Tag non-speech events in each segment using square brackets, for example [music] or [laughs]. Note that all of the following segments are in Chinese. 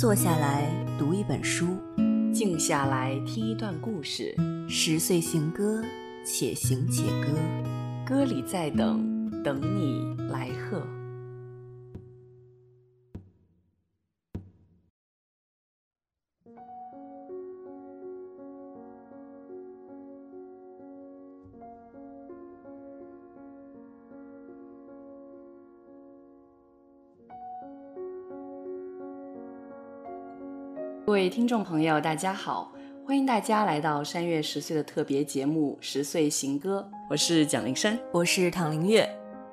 坐下来读一本书，静下来听一段故事。十岁行歌，且行且歌，歌里在等，等你来贺。位听众朋友，大家好，欢迎大家来到山月十岁的特别节目《十岁行歌》，我是蒋灵山，我是唐灵月。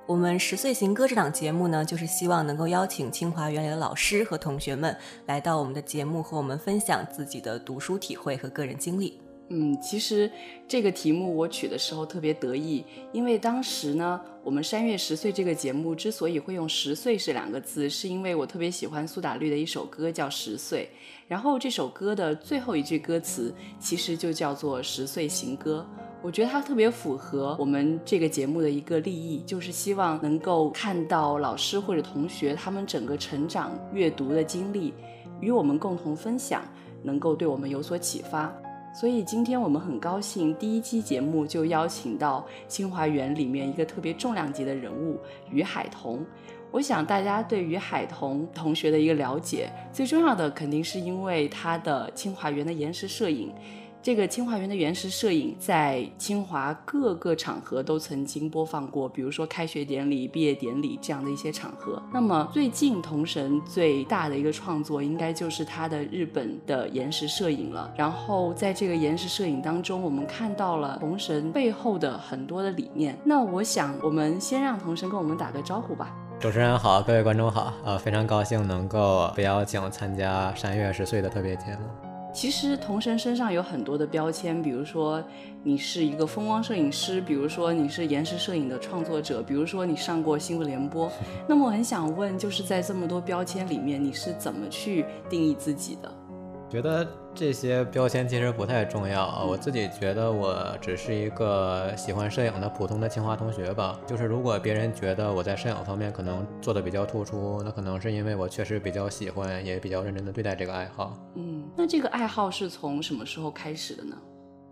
我们十岁行歌这档节目呢，就是希望能够邀请清华园里的老师和同学们来到我们的节目，和我们分享自己的读书体会和个人经历。嗯，其实这个题目我取的时候特别得意，因为当时呢，我们山月十岁这个节目之所以会用“十岁”这两个字，是因为我特别喜欢苏打绿的一首歌叫《十岁》，然后这首歌的最后一句歌词其实就叫做“十岁行歌”，我觉得它特别符合我们这个节目的一个立意，就是希望能够看到老师或者同学他们整个成长阅读的经历，与我们共同分享，能够对我们有所启发。所以今天我们很高兴，第一期节目就邀请到清华园里面一个特别重量级的人物于海彤。我想大家对于海彤同学的一个了解，最重要的肯定是因为他的清华园的延时摄影。这个清华园的原石摄影在清华各个场合都曾经播放过，比如说开学典礼、毕业典礼这样的一些场合。那么最近童神最大的一个创作，应该就是他的日本的延时摄影了。然后在这个延时摄影当中，我们看到了童神背后的很多的理念。那我想，我们先让童神跟我们打个招呼吧。主持人好，各位观众好，呃，非常高兴能够被邀请参加山月十岁的特别节目。其实童神身上有很多的标签，比如说你是一个风光摄影师，比如说你是延时摄影的创作者，比如说你上过新闻联播。那么我很想问，就是在这么多标签里面，你是怎么去定义自己的？觉得这些标签其实不太重要啊，我自己觉得我只是一个喜欢摄影的普通的清华同学吧。就是如果别人觉得我在摄影方面可能做的比较突出，那可能是因为我确实比较喜欢，也比较认真的对待这个爱好。嗯，那这个爱好是从什么时候开始的呢？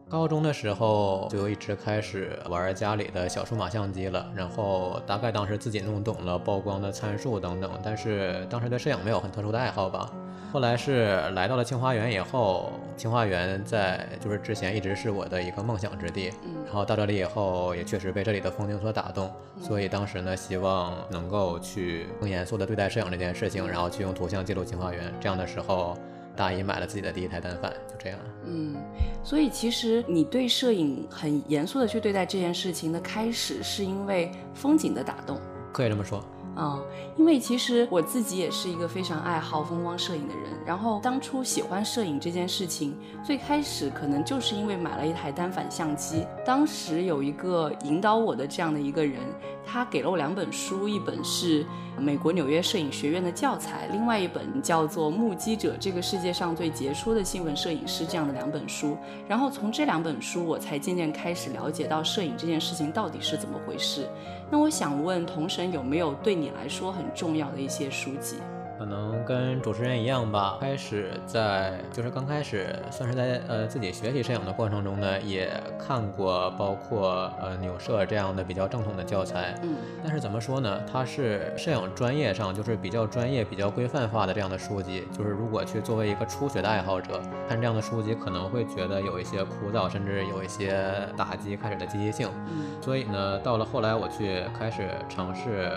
高中的时候就一直开始玩家里的小数码相机了，然后大概当时自己弄懂了曝光的参数等等，但是当时对摄影没有很特殊的爱好吧。后来是来到了清华园以后，清华园在就是之前一直是我的一个梦想之地，然后到这里以后也确实被这里的风景所打动，所以当时呢希望能够去更严肃的对待摄影这件事情，然后去用图像记录清华园。这样的时候，大姨买了自己的第一台单反，就这样。嗯，所以其实你对摄影很严肃的去对待这件事情的开始，是因为风景的打动，可以这么说。嗯，因为其实我自己也是一个非常爱好风光摄影的人。然后当初喜欢摄影这件事情，最开始可能就是因为买了一台单反相机。当时有一个引导我的这样的一个人，他给了我两本书，一本是美国纽约摄影学院的教材，另外一本叫做《目击者：这个世界上最杰出的新闻摄影师》这样的两本书。然后从这两本书，我才渐渐开始了解到摄影这件事情到底是怎么回事。那我想问同神有没有对你来说很重要的一些书籍？可能跟主持人一样吧，开始在就是刚开始算是在呃自己学习摄影的过程中呢，也看过包括呃纽摄这样的比较正统的教材。嗯。但是怎么说呢？它是摄影专业上就是比较专业、比较规范化的这样的书籍。就是如果去作为一个初学的爱好者看这样的书籍，可能会觉得有一些枯燥，甚至有一些打击开始的积极性。嗯。所以呢，到了后来我去开始尝试。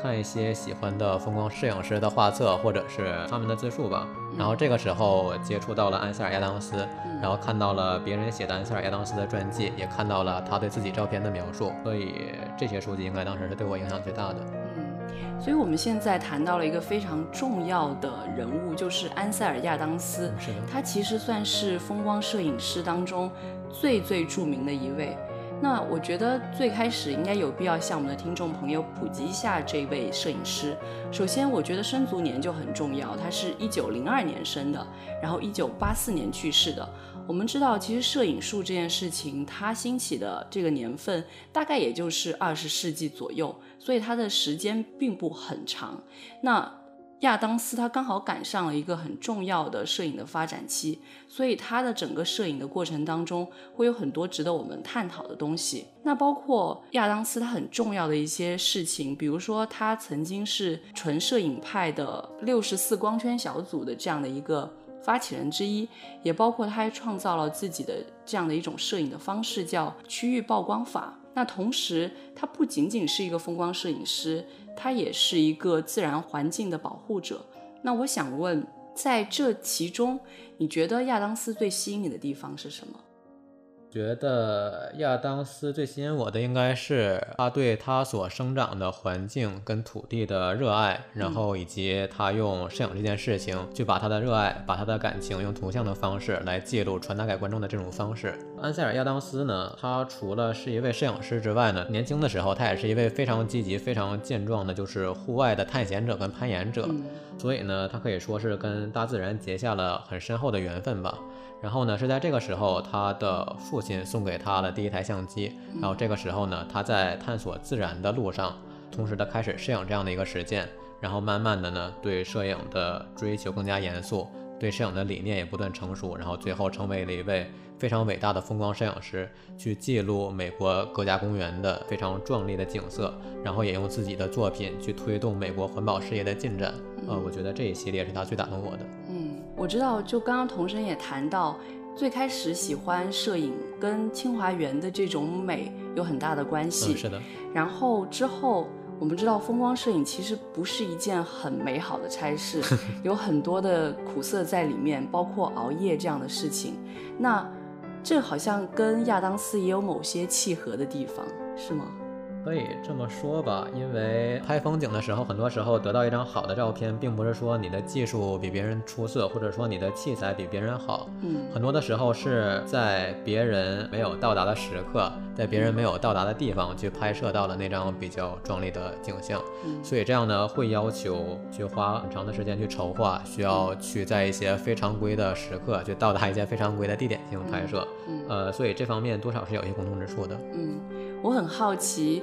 看一些喜欢的风光摄影师的画册，或者是他们的自述吧。然后这个时候接触到了安塞尔亚当斯，然后看到了别人写的安塞尔亚当斯的传记，也看到了他对自己照片的描述。所以这些书籍应该当时是对我影响最大的。嗯，所以我们现在谈到了一个非常重要的人物，就是安塞尔亚当斯。是的，他其实算是风光摄影师当中最最著名的一位。那我觉得最开始应该有必要向我们的听众朋友普及一下这位摄影师。首先，我觉得生卒年就很重要，他是一九零二年生的，然后一九八四年去世的。我们知道，其实摄影术这件事情，它兴起的这个年份大概也就是二十世纪左右，所以它的时间并不很长。那亚当斯他刚好赶上了一个很重要的摄影的发展期，所以他的整个摄影的过程当中会有很多值得我们探讨的东西。那包括亚当斯他很重要的一些事情，比如说他曾经是纯摄影派的六十四光圈小组的这样的一个发起人之一，也包括他还创造了自己的这样的一种摄影的方式，叫区域曝光法。那同时，他不仅仅是一个风光摄影师。他也是一个自然环境的保护者。那我想问，在这其中，你觉得亚当斯最吸引你的地方是什么？觉得亚当斯最吸引我的应该是他对他所生长的环境跟土地的热爱，然后以及他用摄影这件事情去把他的热爱、把他的感情用图像的方式来记录、传达给观众的这种方式。安塞尔·亚当斯呢，他除了是一位摄影师之外呢，年轻的时候他也是一位非常积极、非常健壮的，就是户外的探险者跟攀岩者。所以呢，他可以说是跟大自然结下了很深厚的缘分吧。然后呢，是在这个时候，他的父亲送给他了第一台相机。然后这个时候呢，他在探索自然的路上，同时他开始摄影这样的一个实践。然后慢慢的呢，对摄影的追求更加严肃，对摄影的理念也不断成熟。然后最后成为了一位非常伟大的风光摄影师，去记录美国国家公园的非常壮丽的景色。然后也用自己的作品去推动美国环保事业的进展。呃，我觉得这一系列是他最打动我的。嗯。我知道，就刚刚童生也谈到，最开始喜欢摄影跟清华园的这种美有很大的关系。是的。然后之后，我们知道风光摄影其实不是一件很美好的差事，[laughs] 有很多的苦涩在里面，包括熬夜这样的事情。那这好像跟亚当斯也有某些契合的地方，是吗？可以这么说吧，因为拍风景的时候，很多时候得到一张好的照片，并不是说你的技术比别人出色，或者说你的器材比别人好。嗯，很多的时候是在别人没有到达的时刻，在别人没有到达的地方去拍摄到了那张比较壮丽的景象。嗯，所以这样呢，会要求去花很长的时间去筹划，需要去在一些非常规的时刻去到达一些非常规的地点进行拍摄。嗯，呃，所以这方面多少是有一些共同之处的。嗯，我很好奇。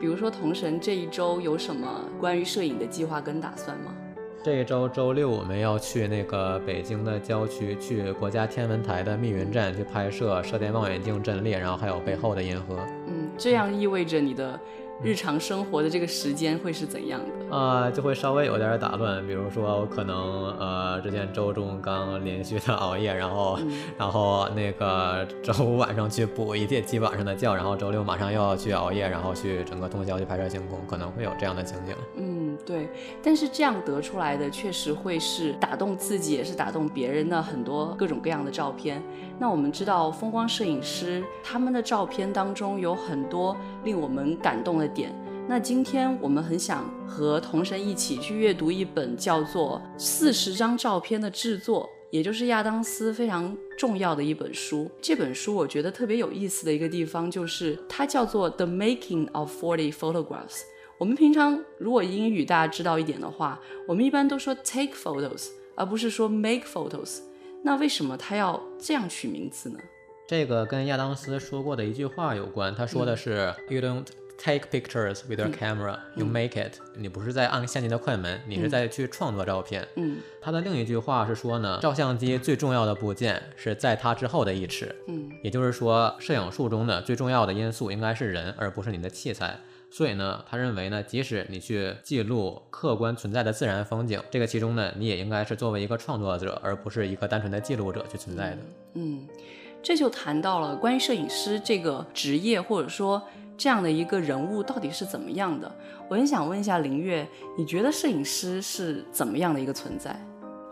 比如说，同神这一周有什么关于摄影的计划跟打算吗？这一周周六我们要去那个北京的郊区，去国家天文台的密云站去拍摄射电望远镜阵列，然后还有背后的银河。嗯，这样意味着你的。日常生活的这个时间会是怎样的？啊，就会稍微有点打乱。比如说，我可能呃，之前周中刚连续的熬夜，然后，然后那个周五晚上去补一天，基晚上的觉，然后周六马上又要去熬夜，然后去整个通宵去拍摄星空，可能会有这样的情景。嗯，对。但是这样得出来的，确实会是打动自己，也是打动别人的很多各种各样的照片。那我们知道，风光摄影师他们的照片当中有很多令我们感动的点。那今天我们很想和同神一起去阅读一本叫做《四十张照片的制作》，也就是亚当斯非常重要的一本书。这本书我觉得特别有意思的一个地方，就是它叫做《The Making of Forty Photographs》。我们平常如果英语大家知道一点的话，我们一般都说 take photos，而不是说 make photos。那为什么他要这样取名字呢？这个跟亚当斯说过的一句话有关。他说的是：“You don't take pictures with your camera, you make it。”你不是在按相机的快门，你是在去创作照片。嗯。他的另一句话是说呢，照相机最重要的部件是在它之后的一尺。嗯。也就是说，摄影术中的最重要的因素应该是人，而不是你的器材。所以呢，他认为呢，即使你去记录客观存在的自然风景，这个其中呢，你也应该是作为一个创作者，而不是一个单纯的记录者去存在的。嗯，这就谈到了关于摄影师这个职业，或者说这样的一个人物到底是怎么样的。我很想问一下林月，你觉得摄影师是怎么样的一个存在？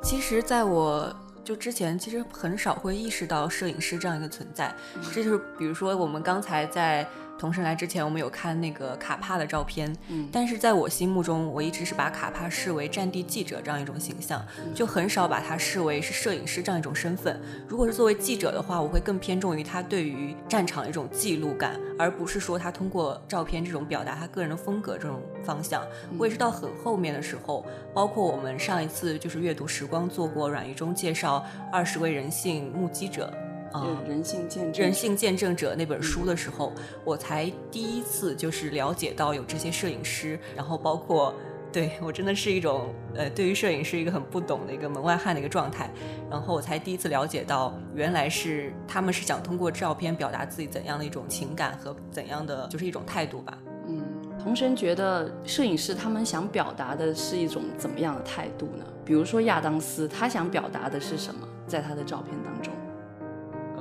其实，在我就之前，其实很少会意识到摄影师这样一个存在。这就是比如说我们刚才在。同时来之前，我们有看那个卡帕的照片，嗯，但是在我心目中，我一直是把卡帕视为战地记者这样一种形象，就很少把他视为是摄影师这样一种身份。如果是作为记者的话，我会更偏重于他对于战场一种记录感，而不是说他通过照片这种表达他个人的风格这种方向。我也是到很后面的时候，包括我们上一次就是阅读时光做过阮玉忠介绍二十位人性目击者。啊，人性见证人性见证者那本书的时候，我才第一次就是了解到有这些摄影师，然后包括对我真的是一种呃，对于摄影是一个很不懂的一个门外汉的一个状态，然后我才第一次了解到，原来是他们是想通过照片表达自己怎样的一种情感和怎样的就是一种态度吧。嗯，童神觉得摄影师他们想表达的是一种怎么样的态度呢？比如说亚当斯，他想表达的是什么，在他的照片当中？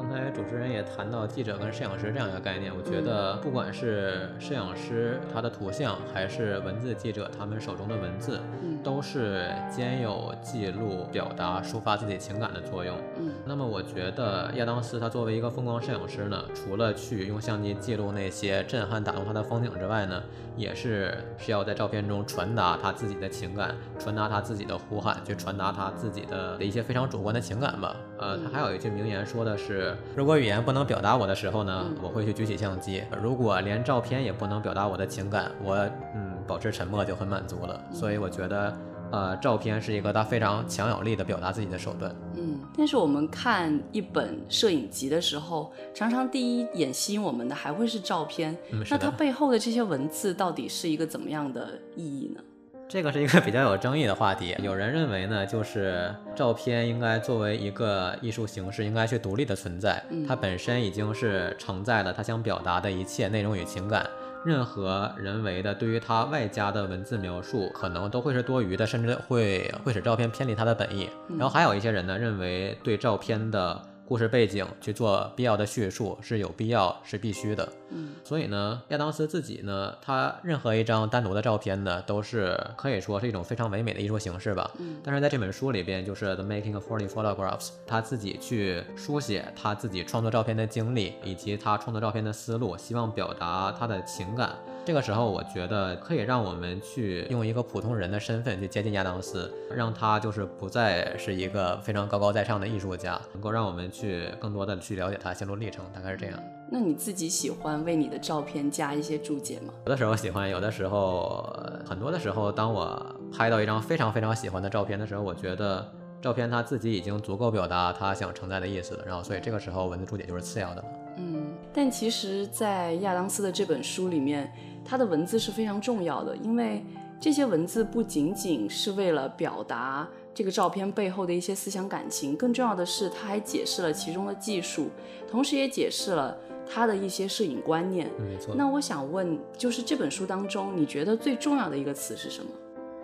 刚才主持人也谈到记者跟摄影师这样一个概念，我觉得不管是摄影师他的图像，还是文字记者他们手中的文字，都是兼有记录、表达、抒发自己情感的作用。嗯，那么我觉得亚当斯他作为一个风光摄影师呢，除了去用相机记录那些震撼打动他的风景之外呢，也是需要在照片中传达他自己的情感，传达他自己的呼喊，去传达他自己的的一些非常主观的情感吧。呃，他还有一句名言说的是。如果语言不能表达我的时候呢，我会去举起相机。如果连照片也不能表达我的情感，我嗯保持沉默就很满足了。所以我觉得，呃，照片是一个他非常强有力的表达自己的手段。嗯，但是我们看一本摄影集的时候，常常第一眼吸引我们的还会是照片。那它背后的这些文字到底是一个怎么样的意义呢？这个是一个比较有争议的话题。有人认为呢，就是照片应该作为一个艺术形式，应该去独立的存在。它本身已经是承载了他想表达的一切内容与情感。任何人为的对于它外加的文字描述，可能都会是多余的，甚至会会使照片偏离它的本意。然后还有一些人呢，认为对照片的。故事背景去做必要的叙述是有必要是必须的，嗯，所以呢，亚当斯自己呢，他任何一张单独的照片呢，都是可以说是一种非常唯美的艺术形式吧，嗯，但是在这本书里边，就是《The Making of Forty Photographs》，他自己去书写他自己创作照片的经历，以及他创作照片的思路，希望表达他的情感。这个时候，我觉得可以让我们去用一个普通人的身份去接近亚当斯，让他就是不再是一个非常高高在上的艺术家，能够让我们去更多的去了解他心路历程，大概是这样。那你自己喜欢为你的照片加一些注解吗？有的时候喜欢，有的时候很多的时候，当我拍到一张非常非常喜欢的照片的时候，我觉得照片他自己已经足够表达他想承载的意思了，然后所以这个时候文字注解就是次要的了。嗯，但其实，在亚当斯的这本书里面。它的文字是非常重要的，因为这些文字不仅仅是为了表达这个照片背后的一些思想感情，更重要的是，它还解释了其中的技术，同时也解释了他的一些摄影观念。没错。那我想问，就是这本书当中，你觉得最重要的一个词是什么？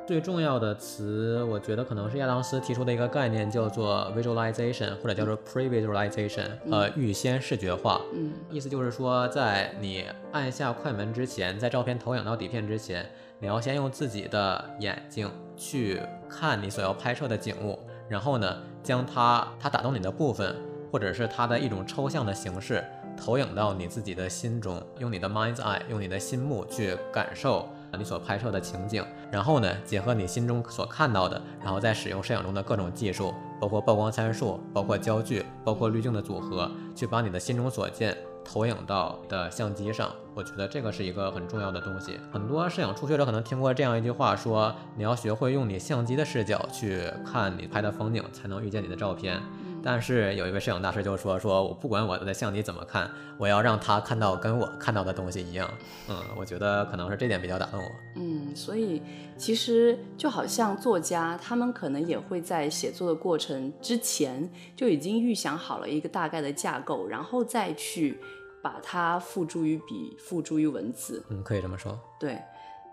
最重要的词，我觉得可能是亚当斯提出的一个概念，叫做 visualization，或者叫做 pre-visualization，呃，预先视觉化。嗯，意思就是说，在你按下快门之前，在照片投影到底片之前，你要先用自己的眼睛去看你所要拍摄的景物，然后呢，将它它打动你的部分，或者是它的一种抽象的形式，投影到你自己的心中，用你的 mind's eye，用你的心目去感受。你所拍摄的情景，然后呢，结合你心中所看到的，然后再使用摄影中的各种技术，包括曝光参数、包括焦距、包括滤镜的组合，去把你的心中所见投影到的相机上。我觉得这个是一个很重要的东西。很多摄影初学者可能听过这样一句话，说你要学会用你相机的视角去看你拍的风景，才能遇见你的照片。但是有一位摄影大师就说：“说我不管我的相机怎么看，我要让他看到跟我看到的东西一样。”嗯，我觉得可能是这点比较打动我。嗯，所以其实就好像作家，他们可能也会在写作的过程之前就已经预想好了一个大概的架构，然后再去把它付诸于笔，付诸于文字。嗯，可以这么说。对。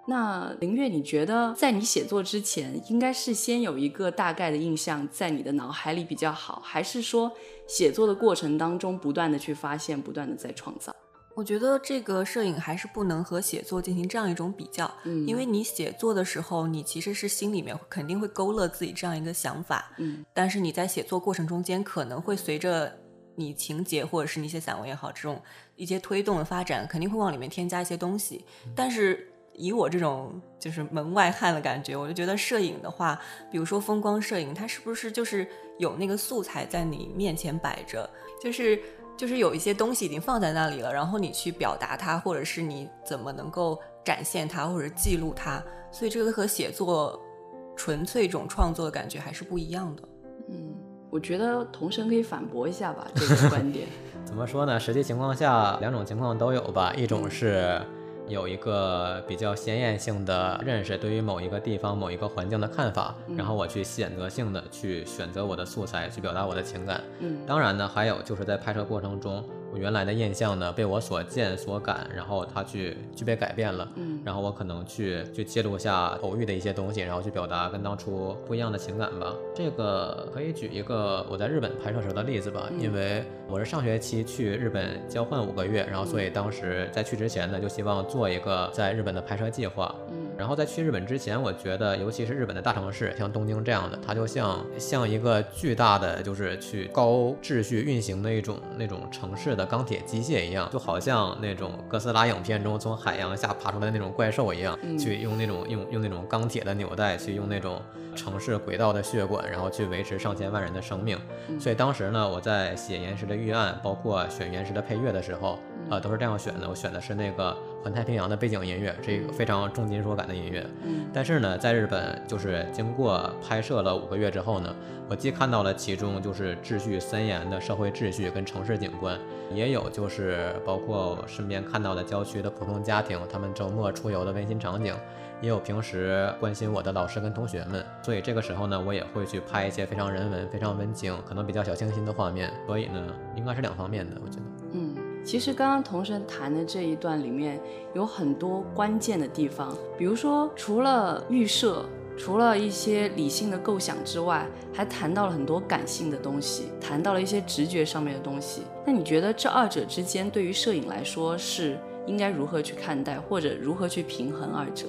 那林月，你觉得在你写作之前，应该是先有一个大概的印象在你的脑海里比较好，还是说写作的过程当中不断的去发现，不断的在创造？我觉得这个摄影还是不能和写作进行这样一种比较，嗯，因为你写作的时候，你其实是心里面肯定会勾勒自己这样一个想法，嗯，但是你在写作过程中间，可能会随着你情节或者是你写散文也好，这种一些推动的发展，肯定会往里面添加一些东西，但是。以我这种就是门外汉的感觉，我就觉得摄影的话，比如说风光摄影，它是不是就是有那个素材在你面前摆着，就是就是有一些东西已经放在那里了，然后你去表达它，或者是你怎么能够展现它或者记录它，所以这个和写作纯粹一种创作的感觉还是不一样的。嗯，我觉得童神可以反驳一下吧，这个观点。[laughs] 怎么说呢？实际情况下，两种情况都有吧，一种是。有一个比较鲜艳性的认识，对于某一个地方、某一个环境的看法，然后我去选择性的去选择我的素材，去表达我的情感。嗯当然呢，还有就是在拍摄过程中，我原来的印象呢被我所见所感，然后它去去被改变了，嗯。然后我可能去去记录下偶遇的一些东西，然后去表达跟当初不一样的情感吧。这个可以举一个我在日本拍摄时候的例子吧，因为我是上学期去日本交换五个月，然后所以当时在去之前呢，就希望做一个在日本的拍摄计划。嗯。然后在去日本之前，我觉得尤其是日本的大城市，像东京这样的，它就像像一个巨大的就是去高秩序运行的一种那种城市的钢铁机械一样，就好像那种哥斯拉影片中从海洋下爬出来的那种怪兽一样，嗯去用那种用用那种钢铁的纽带，去用那种城市轨道的血管，然后去维持上千万人的生命。嗯所以当时呢，我在写岩石的预案，包括选岩石的配乐的时候，呃，都是这样选的。我选的是那个环太平洋的背景音乐，这个非常重金属感的音乐。嗯但是呢，在日本就是经过拍摄了五个月之后呢，我既看到了其中就是秩序森严的社会秩序跟城市景观，也有就是包括我身边看到的郊区的普通家庭，他们周末出游的温馨场景，也有平时关心我的老师跟同学们。所以这个时候呢，我也会去拍一些非常人文、非常温情，可能比较小清新的画面。所以呢，应该是两方面的，我觉得。嗯，其实刚刚童神谈的这一段里面有很多关键的地方，比如说除了预设。除了一些理性的构想之外，还谈到了很多感性的东西，谈到了一些直觉上面的东西。那你觉得这二者之间对于摄影来说是应该如何去看待，或者如何去平衡二者？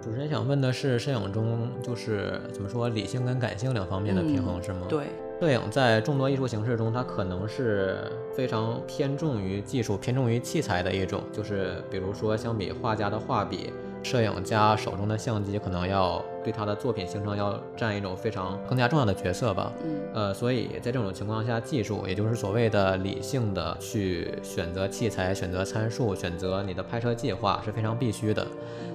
主持人想问的是，摄影中就是怎么说，理性跟感性两方面的平衡、是吗？。对，摄影在众多艺术形式中，它可能是非常偏重于技术、偏重于器材的一种。就是比如说，相比画家的画笔，摄影家手中的相机可能要对他的作品形成要占一种非常更加重要的角色吧。嗯呃，所以在这种情况下，技术也就是所谓的理性的去选择器材、选择参数、选择你的拍摄计划是非常必须的。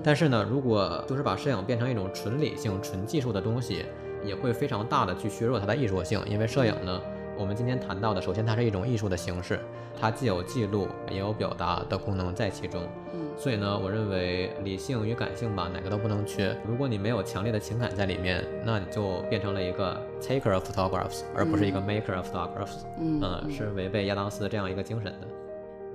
但是呢，如果就是把摄影变成一种纯理性、纯技术的东西，也会非常大的去削弱它的艺术性。因为摄影呢，我们今天谈到的，首先它是一种艺术的形式，它既有记录也有表达的功能在其中。嗯所以呢，我认为理性与感性吧，哪个都不能缺。如果你没有强烈的情感在里面，那你就变成了一个 taker of photographs，而不是一个 maker of photographs。嗯嗯，是违背亚当斯这样一个精神的。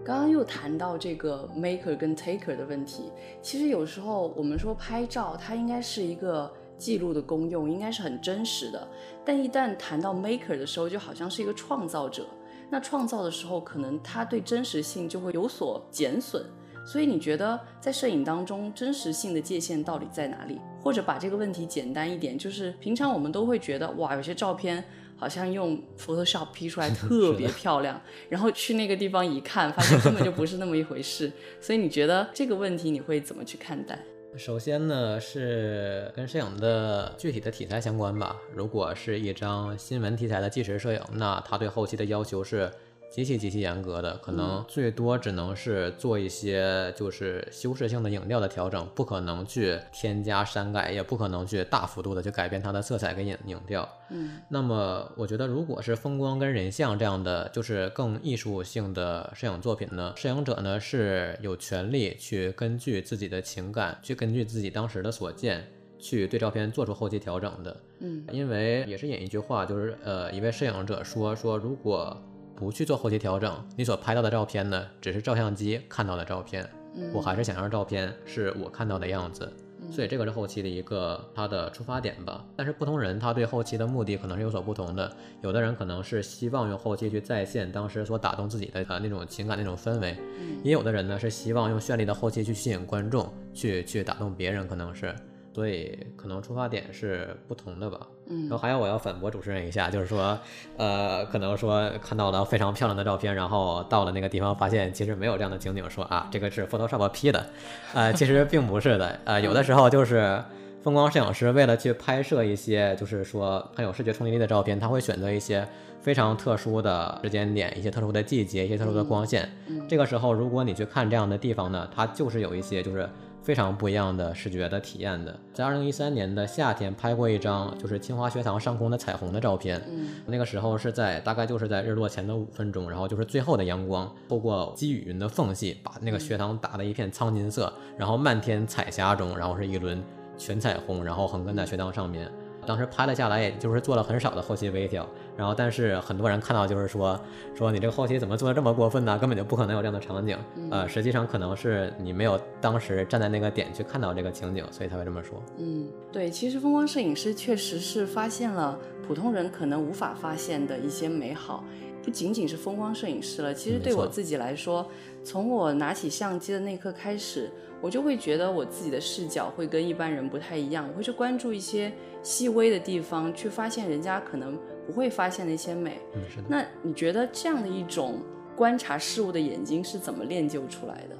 刚刚又谈到这个 maker 跟 taker 的问题，其实有时候我们说拍照，它应该是一个记录的功用，应该是很真实的。但一旦谈到 maker 的时候，就好像是一个创造者。那创造的时候，可能它对真实性就会有所减损。所以你觉得在摄影当中，真实性的界限到底在哪里？或者把这个问题简单一点，就是平常我们都会觉得，哇，有些照片好像用 Photoshop P 出来 [laughs] 特别漂亮，然后去那个地方一看，发现根本就不是那么一回事。所以你觉得这个问题你会怎么去看待？首先呢，是跟摄影的具体的题材相关吧。如果是一张新闻题材的纪实摄影，那它对后期的要求是极其极其严格的，可能最多只能是做一些就是修饰性的影调的调整，不可能去添加删改，也不可能去大幅度的去改变它的色彩跟影影调。嗯那么，我觉得如果是风光跟人像这样的，就是更艺术性的摄影作品呢，摄影者呢是有权利去根据自己的情感，去根据自己当时的所见，去对照片做出后期调整的。嗯因为也是引一句话，就是呃，一位摄影者说说，如果不去做后期调整，你所拍到的照片呢，只是照相机看到的照片，嗯我还是想让照片是我看到的样子。所以这个是后期的一个它的出发点吧。但是不同人他对后期的目的可能是有所不同的。有的人可能是希望用后期去再现当时所打动自己的呃那种情感那种氛围，也有的人呢是希望用绚丽的后期去吸引观众，去去打动别人，可能是。所以可能出发点是不同的吧。嗯。然后还有我要反驳主持人一下，就是说，呃，可能说看到了非常漂亮的照片，然后到了那个地方发现其实没有这样的情景，说啊这个是 Photoshop P 的，呃，[laughs] 其实并不是的，呃，有的时候就是风光摄影师为了去拍摄一些就是说很有视觉冲击力的照片，他会选择一些非常特殊的时间点、一些特殊的季节、一些特殊的光线。这个时候如果你去看这样的地方呢，它就是有一些就是非常不一样的视觉的体验的。在二零一三年的夏天拍过一张就是清华学堂上空的彩虹的照片，嗯那个时候是在大概就是在日落前的五分钟，然后就是最后的阳光透过积雨云的缝隙，把那个学堂打得一片苍金色，然后漫天彩霞中，然后是一轮全彩虹，然后横亘在学堂上面。当时拍了下来，也就是做了很少的后期微调，然后但是很多人看到就是说说你这个后期怎么做的这么过分呢？根本就不可能有这样的场景。呃，实际上可能是你没有当时站在那个点去看到这个情景，所以才会这么说。嗯，对，其实风光摄影师确实是发现了普通人可能无法发现的一些美好，不仅仅是风光摄影师了。其实对我自己来说，从我拿起相机的那刻开始，我就会觉得我自己的视角会跟一般人不太一样，我会去关注一些细微的地方，去发现人家可能不会发现的一些美。嗯，是的。那你觉得这样的一种观察事物的眼睛是怎么练就出来的？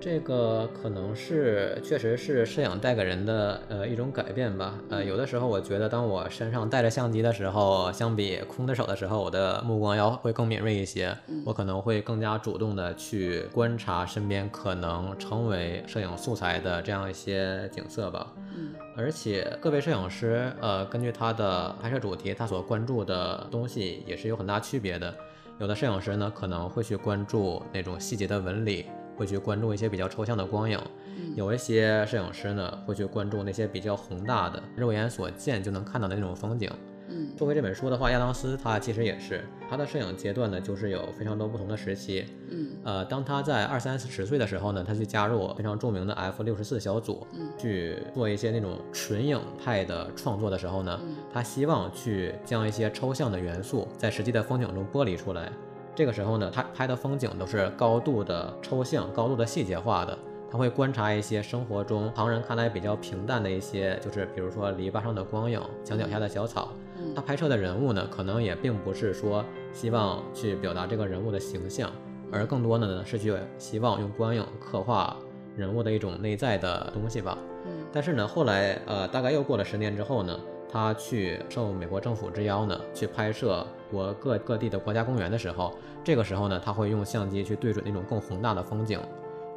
这个可能是确实是摄影带给人的呃一种改变吧。呃，有的时候我觉得，当我身上带着相机的时候，相比空着手的时候，我的目光要会更敏锐一些。我可能会更加主动的去观察身边可能成为摄影素材的这样一些景色吧。嗯而且各位摄影师，呃，根据他的拍摄主题，他所关注的东西也是有很大区别的。有的摄影师呢，可能会去关注那种细节的纹理，会去关注一些比较抽象的光影；有一些摄影师呢，会去关注那些比较宏大的、肉眼所见就能看到的那种风景。嗯说回这本书的话，亚当斯他其实也是他的摄影阶段呢，就是有非常多不同的时期。嗯呃，当他在二三十岁的时候呢，他去加入非常著名的 F 六十四小组，嗯去做一些那种纯影派的创作的时候呢，他希望去将一些抽象的元素在实际的风景中剥离出来。这个时候呢，他拍的风景都是高度的抽象、高度的细节化的。他会观察一些生活中旁人看来比较平淡的一些，就是比如说篱笆上的光影、墙角下的小草。他拍摄的人物呢，可能也并不是说希望去表达这个人物的形象，而更多的呢是去希望用光影刻画人物的一种内在的东西吧。嗯但是呢，后来呃，大概又过了十年之后呢，他去受美国政府之邀呢，去拍摄国各各地的国家公园的时候，这个时候呢，他会用相机去对准那种更宏大的风景。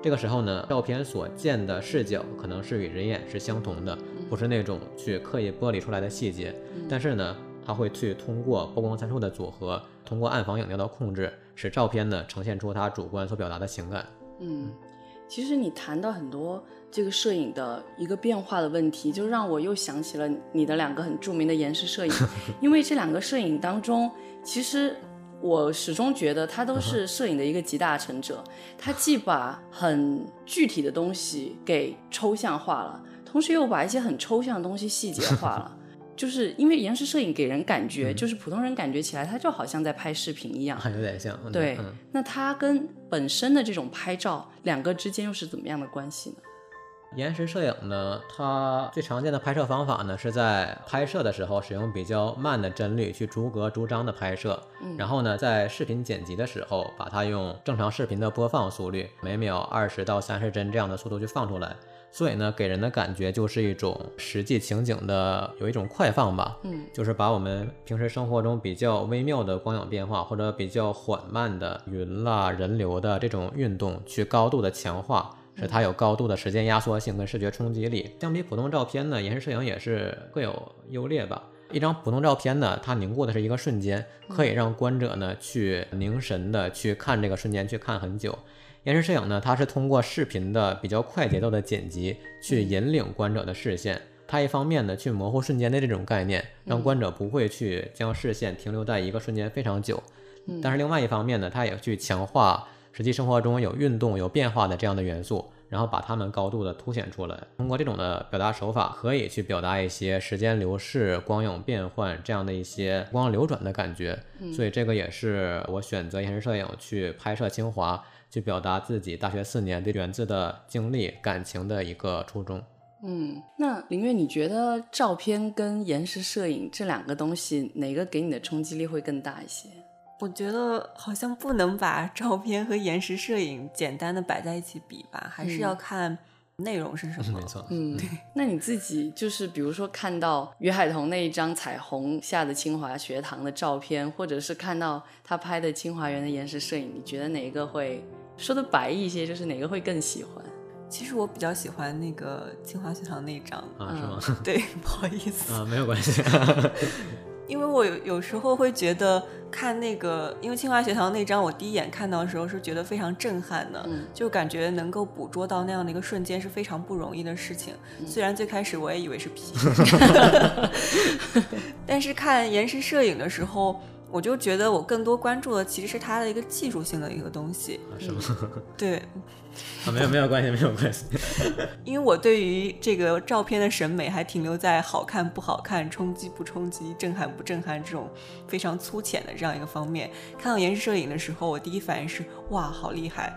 这个时候呢，照片所见的视角可能是与人眼是相同的，不是那种去刻意剥离出来的细节。但是呢，他会去通过曝光参数的组合，通过暗房影调的控制，使照片呢呈现出他主观所表达的情感。嗯，其实你谈到很多这个摄影的一个变化的问题，就让我又想起了你的两个很著名的延时摄影，[laughs] 因为这两个摄影当中，其实我始终觉得它都是摄影的一个集大成者，它既把很具体的东西给抽象化了，同时又把一些很抽象的东西细节化了。[laughs] 就是因为延时摄影给人感觉，就是普通人感觉起来，他就好像在拍视频一样，还有点像，嗯对嗯。那它跟本身的这种拍照两个之间又是怎么样的关系呢？延时摄影呢，它最常见的拍摄方法呢，是在拍摄的时候使用比较慢的帧率去逐格逐张的拍摄，然后呢，在视频剪辑的时候，把它用正常视频的播放速率，每秒二十到三十帧这样的速度去放出来。所以呢，给人的感觉就是一种实际情景的有一种快放吧，嗯，就是把我们平时生活中比较微妙的光影变化，或者比较缓慢的云啦、人流的这种运动，去高度的强化，使它有高度的时间压缩性跟视觉冲击力。相比普通照片呢，延时摄影也是各有优劣吧。一张普通照片呢，它凝固的是一个瞬间，可以让观者呢去凝神的去看这个瞬间，去看很久。延时摄影呢，它是通过视频的比较快节奏的剪辑，去引领观者的视线。它一方面呢，去模糊瞬间的这种概念，让观者不会去将视线停留在一个瞬间非常久。但是另外一方面呢，它也去强化实际生活中有运动、有变化的这样的元素，然后把它们高度的凸显出来。通过这种的表达手法，可以去表达一些时间流逝、光影变换这样的一些光流转的感觉。所以这个也是我选择延时摄影去拍摄清华。去表达自己大学四年对园子的经历、感情的一个初衷。嗯，那林月，你觉得照片跟延时摄影这两个东西，哪个给你的冲击力会更大一些？我觉得好像不能把照片和延时摄影简单的摆在一起比吧，还是要看内容是什么。没错，嗯，对 [laughs] 那你自己就是比如说看到于海彤那一张彩虹下的清华学堂的照片，或者是看到他拍的清华园的延时摄影，你觉得哪一个会说的白一些，就是哪个会更喜欢？其实我比较喜欢那个清华学堂那一张啊，是吗？对，不好意思啊，没有关系。因为我有有时候会觉得看那个，因为清华学堂那张，我第一眼看到的时候是觉得非常震撼的，就感觉能够捕捉到那样的一个瞬间是非常不容易的事情。虽然最开始我也以为是 P，[laughs] 但是看延时摄影的时候。我就觉得我更多关注的其实是它的一个技术性的一个东西，是吗？[laughs] [laughs] 对，啊，没有没有关系，没有关系。因为我对于这个照片的审美还停留在好看不好看、冲击不冲击、震撼不震撼这种非常粗浅的这样一个方面。看到延时摄影的时候，我第一反应是哇，好厉害，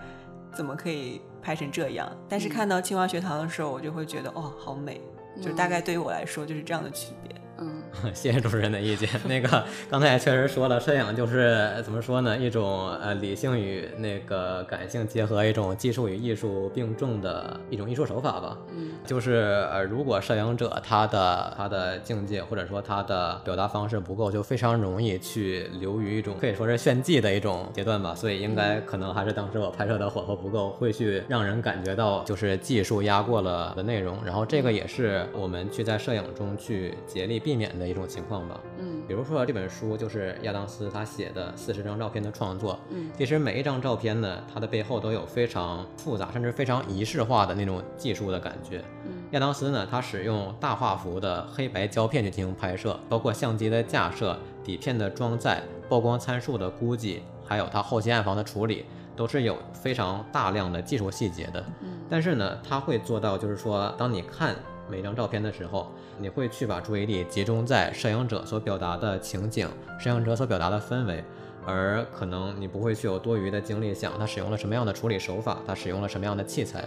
怎么可以拍成这样？但是看到清华学堂的时候，我就会觉得哦，好美，就大概对于我来说就是这样的区别。嗯，[laughs] 谢谢主持人的意见。那个刚才也确实说了，摄影就是怎么说呢？一种呃理性与那个感性结合，一种技术与艺术并重的一种艺术手法吧。嗯，就是呃，如果摄影者他的他的境界或者说他的表达方式不够，就非常容易去流于一种可以说是炫技的一种阶段吧。所以应该可能还是当时我拍摄的火候不够，会去让人感觉到就是技术压过了的内容。然后这个也是我们去在摄影中去竭力。避免的一种情况吧，嗯，比如说这本书就是亚当斯他写的四十张照片的创作，嗯，其实每一张照片呢，它的背后都有非常复杂甚至非常仪式化的那种技术的感觉，嗯，亚当斯呢，他使用大画幅的黑白胶片去进行拍摄，包括相机的架设、底片的装载、曝光参数的估计，还有他后期暗房的处理，都是有非常大量的技术细节的，嗯，但是呢，他会做到就是说，当你看。每张照片的时候，你会去把注意力集中在摄影者所表达的情景，摄影者所表达的氛围，而可能你不会去有多余的精力想他使用了什么样的处理手法，他使用了什么样的器材。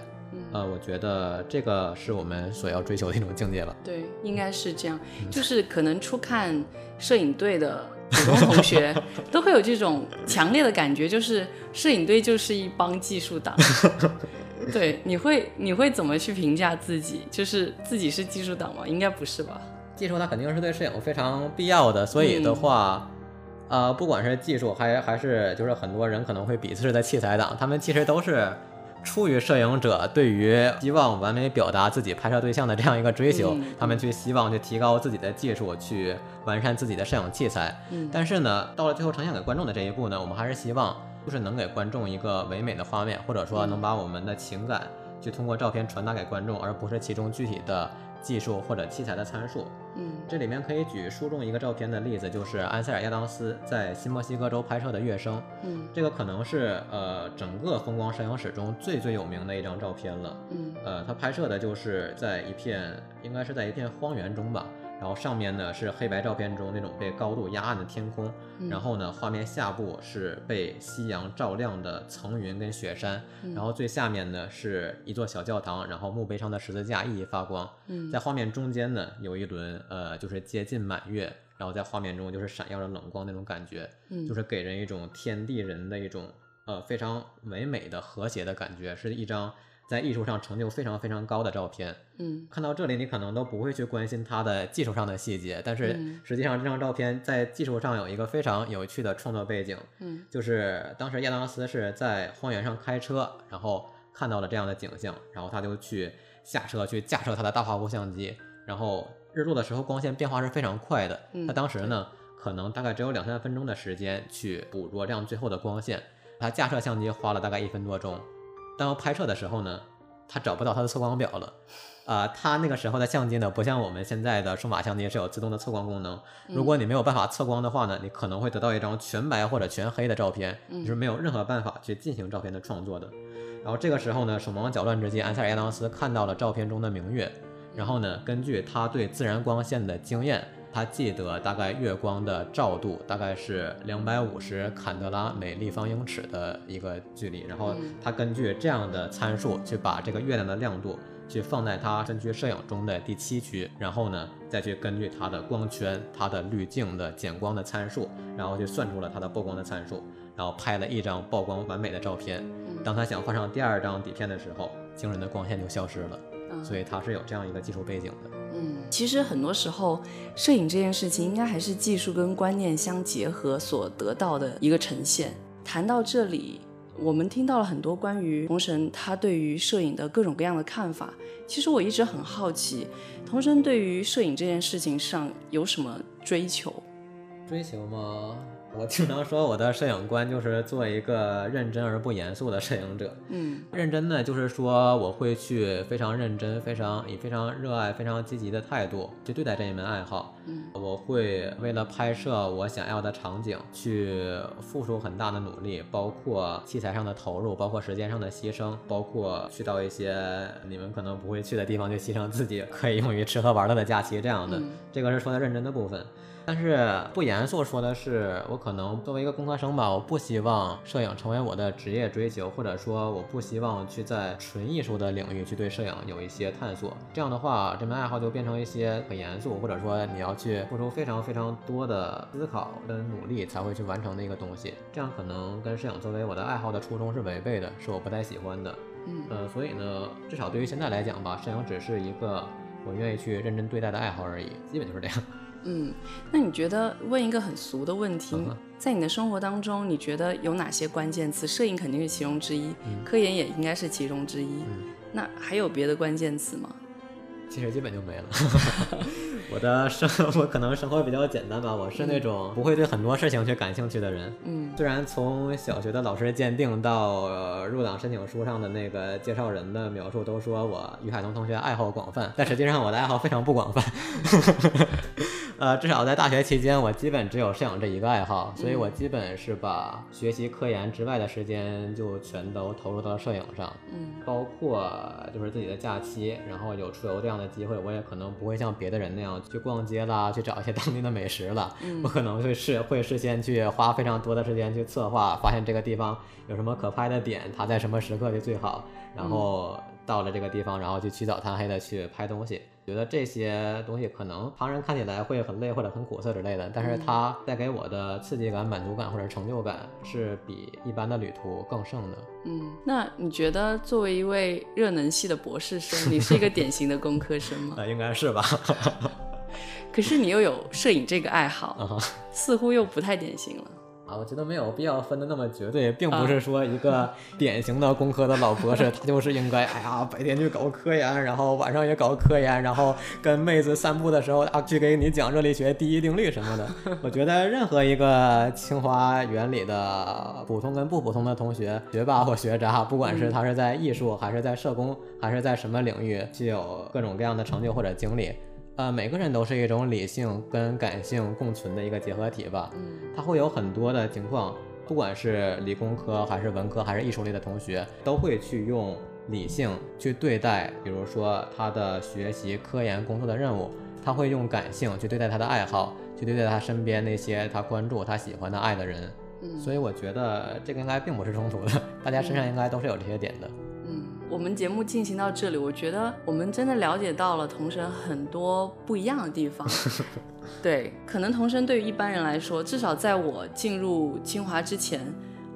呃，我觉得这个是我们所要追求的一种境界吧。对，应该是这样。就是可能初看摄影队的普通同学 [laughs] 都会有这种强烈的感觉，就是摄影队就是一帮技术党。对，你会你会怎么去评价自己？就是自己是技术党吗？应该不是吧？技术它肯定是对摄影非常必要的，所以的话，呃，不管是技术还还是就是很多人可能会鄙视的器材党，他们其实都是出于摄影者对于希望完美表达自己拍摄对象的这样一个追求，他们去希望去提高自己的技术，去完善自己的摄影器材。嗯，但是呢，到了最后呈现给观众的这一步呢，我们还是希望。就是能给观众一个唯美的画面，或者说能把我们的情感去通过照片传达给观众，而不是其中具体的技术或者器材的参数。嗯，这里面可以举书中一个照片的例子，就是安塞尔亚当斯在新墨西哥州拍摄的月升。嗯，这个可能是呃整个风光摄影史中最最有名的一张照片了。嗯，呃，他拍摄的就是在一片应该是在一片荒原中吧。然后上面呢是黑白照片中那种被高度压暗的天空，然后呢画面下部是被夕阳照亮的层云跟雪山，然后最下面呢是一座小教堂，然后墓碑上的十字架熠熠发光，在画面中间呢有一轮呃就是接近满月，然后在画面中就是闪耀着冷光那种感觉，就是给人一种天地人的一种呃非常唯美的和谐的感觉，是一张。在艺术上成就非常非常高的照片，嗯，看到这里你可能都不会去关心它的技术上的细节，但是实际上这张照片在技术上有一个非常有趣的创作背景，嗯，就是当时亚当斯是在荒原上开车，然后看到了这样的景象，然后他就去下车去架设他的大画幅相机，然后日落的时候光线变化是非常快的，他当时呢可能大概只有两三分钟的时间去捕捉这样最后的光线，他架设相机花了大概一分多钟。当拍摄的时候呢，他找不到他的测光表了，啊，他那个时候的相机呢，不像我们现在的数码相机是有自动的测光功能。如果你没有办法测光的话呢，你可能会得到一张全白或者全黑的照片，你是没有任何办法去进行照片的创作的。然后这个时候呢，手忙脚乱之际，安塞尔亚当斯看到了照片中的明月，然后呢，根据他对自然光线的经验。他记得大概月光的照度大概是两百五十坎德拉每立方英尺的一个距离，然后他根据这样的参数去把这个月亮的亮度去放在他分区摄影中的第七区，然后呢再去根据它的光圈、它的滤镜的减光的参数，然后去算出了它的曝光的参数，然后拍了一张曝光完美的照片。当他想换上第二张底片的时候，惊人的光线就消失了。所以他是有这样一个技术背景的。其实很多时候，摄影这件事情应该还是技术跟观念相结合所得到的一个呈现。谈到这里，我们听到了很多关于童神他对于摄影的各种各样的看法。其实我一直很好奇，童神对于摄影这件事情上有什么追求？追求吗？我经常说我的摄影观就是做一个认真而不严肃的摄影者。嗯，认真呢，就是说我会去非常认真、非常以非常热爱、非常积极的态度去对待这一门爱好。嗯，我会为了拍摄我想要的场景去付出很大的努力，包括器材上的投入，包括时间上的牺牲，包括去到一些你们可能不会去的地方，去牺牲自己可以用于吃喝玩乐的假期这样的。这个是说的认真的部分。但是不严肃说的是，我可能作为一个工科生吧，我不希望摄影成为我的职业追求，或者说我不希望去在纯艺术的领域去对摄影有一些探索。这样的话，这门爱好就变成一些很严肃，或者说你要去付出非常非常多的思考跟努力才会去完成的一个东西。这样可能跟摄影作为我的爱好的初衷是违背的，是我不太喜欢的。嗯，呃，所以呢，至少对于现在来讲吧，摄影只是一个我愿意去认真对待的爱好而已，基本就是这样。嗯，那你觉得问一个很俗的问题，在你的生活当中，你觉得有哪些关键词？摄影肯定是其中之一，科研也应该是其中之一。那还有别的关键词吗？其实基本就没了。[laughs] 我的生，我可能生活比较简单吧。我是那种不会对很多事情去感兴趣的人。嗯，虽然从小学的老师鉴定到入党申请书上的那个介绍人的描述都说我于海彤同学爱好广泛，但实际上我的爱好非常不广泛。[laughs] 呃，至少在大学期间，我基本只有摄影这一个爱好，所以我基本是把学习科研之外的时间就全都投入到摄影上。嗯，包括就是自己的假期，然后有出游这样的机会，我也可能不会像别的人那样去逛街啦，去找一些 [laughs] 当地的美食了。我可能会事会事先去花非常多的时间去策划，发现这个地方有什么可拍的点，它在什么时刻就最好，然后到了这个地方，然后就起早贪黑的去拍东西。觉得这些东西可能旁人看起来会很累或者很苦涩之类的，但是它带给我的刺激感、满足感或者成就感是比一般的旅途更胜的。嗯，那你觉得作为一位热能系的博士生，你是一个典型的工科生吗？[laughs] 呃，应该是吧。[laughs] 可是你又有摄影这个爱好，似乎又不太典型了。啊，我觉得没有必要分的那么绝对，并不是说一个 [laughs] 典型的工科的老博士，他就是应该，哎呀，白天去搞科研，然后晚上也搞科研，然后跟妹子散步的时候啊，去给你讲热力学第一定律什么的。我觉得任何一个清华园里的普通跟不普通的同学，学霸或学渣，不管是他是在艺术，还是在社工，还是在什么领域，具有各种各样的成就或者经历。呃，每个人都是一种理性跟感性共存的一个结合体吧。嗯，他会有很多的情况，不管是理工科还是文科还是艺术类的同学，都会去用理性去对待，比如说他的学习、科研、工作的任务，他会用感性去对待他的爱好，去对待他身边那些他关注、他喜欢的爱的人。嗯，所以我觉得这个应该并不是冲突的，大家身上应该都是有这些点的。我们节目进行到这里，我觉得我们真的了解到了童声很多不一样的地方。[laughs] 对，可能童声对于一般人来说，至少在我进入清华之前，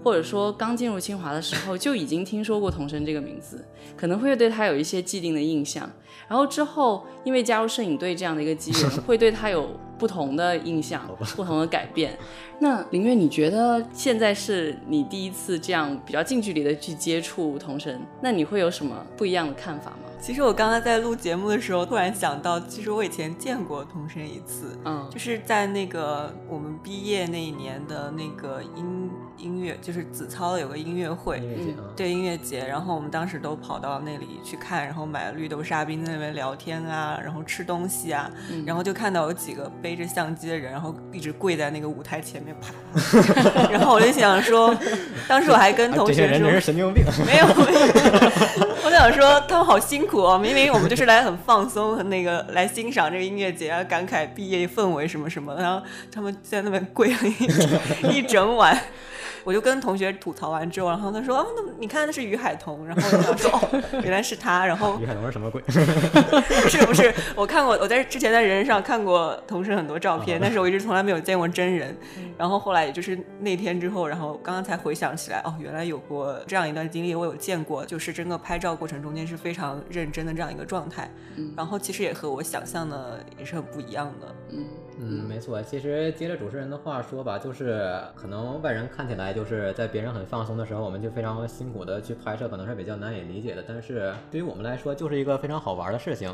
或者说刚进入清华的时候，就已经听说过童声这个名字，可能会对他有一些既定的印象。然后之后，因为加入摄影队这样的一个机缘，会对他有不同的印象，不同的改变。那林月，你觉得现在是你第一次这样比较近距离的去接触童声，那你会有什么不一样的看法吗？其实我刚刚在录节目的时候，突然想到，其实我以前见过童声一次，嗯，就是在那个我们毕业那一年的那个音音乐，就是子操有个音乐会，音乐节啊，对音乐节，然后我们当时都跑到那里去看，然后买了绿豆沙冰在那边聊天啊，然后吃东西啊，然后就看到有几个背着相机的人，然后一直跪在那个舞台前面啪啪 [laughs] 啪，然后我就想说，当时我还跟同学说，这些人真是神经病，没有没有，我想说他们好辛苦哦，明明我们就是来很放松和那个来欣赏这个音乐节啊，感慨毕业氛围什么什么，然后他们在那边跪了一 [laughs] 一整晚。我就跟同学吐槽完之后，然后他说：“啊，那你看那是于海彤。”然后我说：“哦，原来是他。”然后于海彤是什么鬼？[laughs] 不是不是，我看过，我在之前在人人上看过同事很多照片，但是我一直从来没有见过真人。然后后来也就是那天之后，然后刚刚才回想起来，哦，原来有过这样一段经历，我有见过，就是整个拍照过程中间是非常认真的这样一个状态。然后其实也和我想象的也是很不一样的。嗯。嗯，没错。其实接着主持人的话说吧，就是可能外人看起来就是在别人很放松的时候，我们就非常辛苦的去拍摄，可能是比较难以理解的。但是对于我们来说，就是一个非常好玩的事情。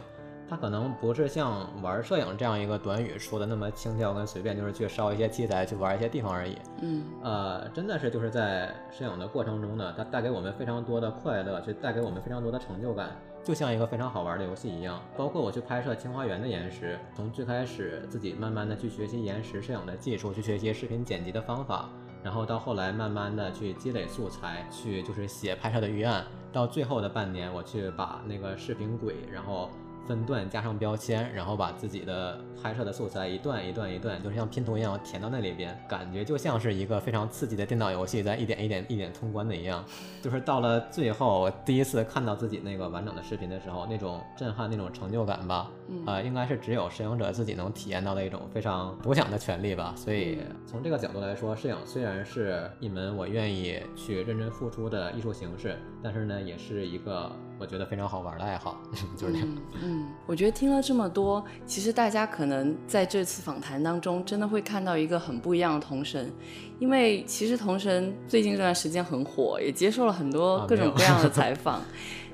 它可能不是像玩摄影这样一个短语说的那么轻佻跟随便，就是去烧一些器材去玩一些地方而已。嗯，呃，真的是就是在摄影的过程中呢，它带给我们非常多的快乐，去带给我们非常多的成就感，就像一个非常好玩的游戏一样。包括我去拍摄清华园的延时，从最开始自己慢慢的去学习延时摄影的技术，去学习视频剪辑的方法，然后到后来慢慢的去积累素材，去就是写拍摄的预案，到最后的半年，我去把那个视频轨，然后。分段加上标签，然后把自己的拍摄的素材一段一段一段，就是像拼图一样填到那里边，感觉就像是一个非常刺激的电脑游戏在一点一点一点通关的一样。就是到了最后，第一次看到自己那个完整的视频的时候，那种震撼、那种成就感吧，啊，应该是只有摄影者自己能体验到的一种非常独享的权利吧。所以从这个角度来说，摄影虽然是一门我愿意去认真付出的艺术形式，但是呢，也是一个。我觉得非常好玩的爱好，[laughs] 就是这样。嗯，我觉得听了这么多，其实大家可能在这次访谈当中，真的会看到一个很不一样的童神，因为其实童神最近这段时间很火，也接受了很多各种各样的采 [laughs] 访。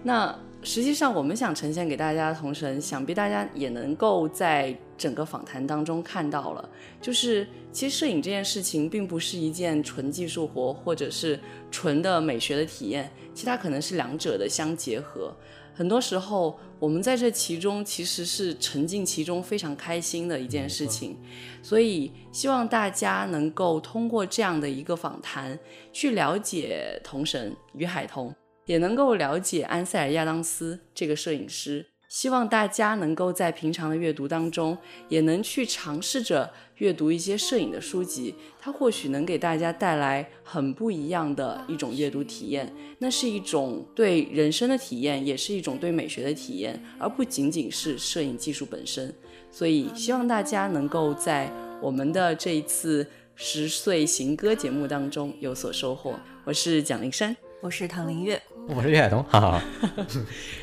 那实际上，我们想呈现给大家的童神，想必大家也能够在整个访谈当中看到了。就是其实摄影这件事情，并不是一件纯技术活，或者是纯的美学的体验，其实它可能是两者的相结合。很多时候，我们在这其中其实是沉浸其中，非常开心的一件事情。所以，希望大家能够通过这样的一个访谈，去了解童神于海童。也能够了解安塞尔亚当斯这个摄影师，希望大家能够在平常的阅读当中，也能去尝试着阅读一些摄影的书籍，它或许能给大家带来很不一样的一种阅读体验。那是一种对人生的体验，也是一种对美学的体验，而不仅仅是摄影技术本身。所以，希望大家能够在我们的这一次十岁行歌节目当中有所收获。我是蒋灵山，我是唐林月。我是岳海东，哈哈，[laughs]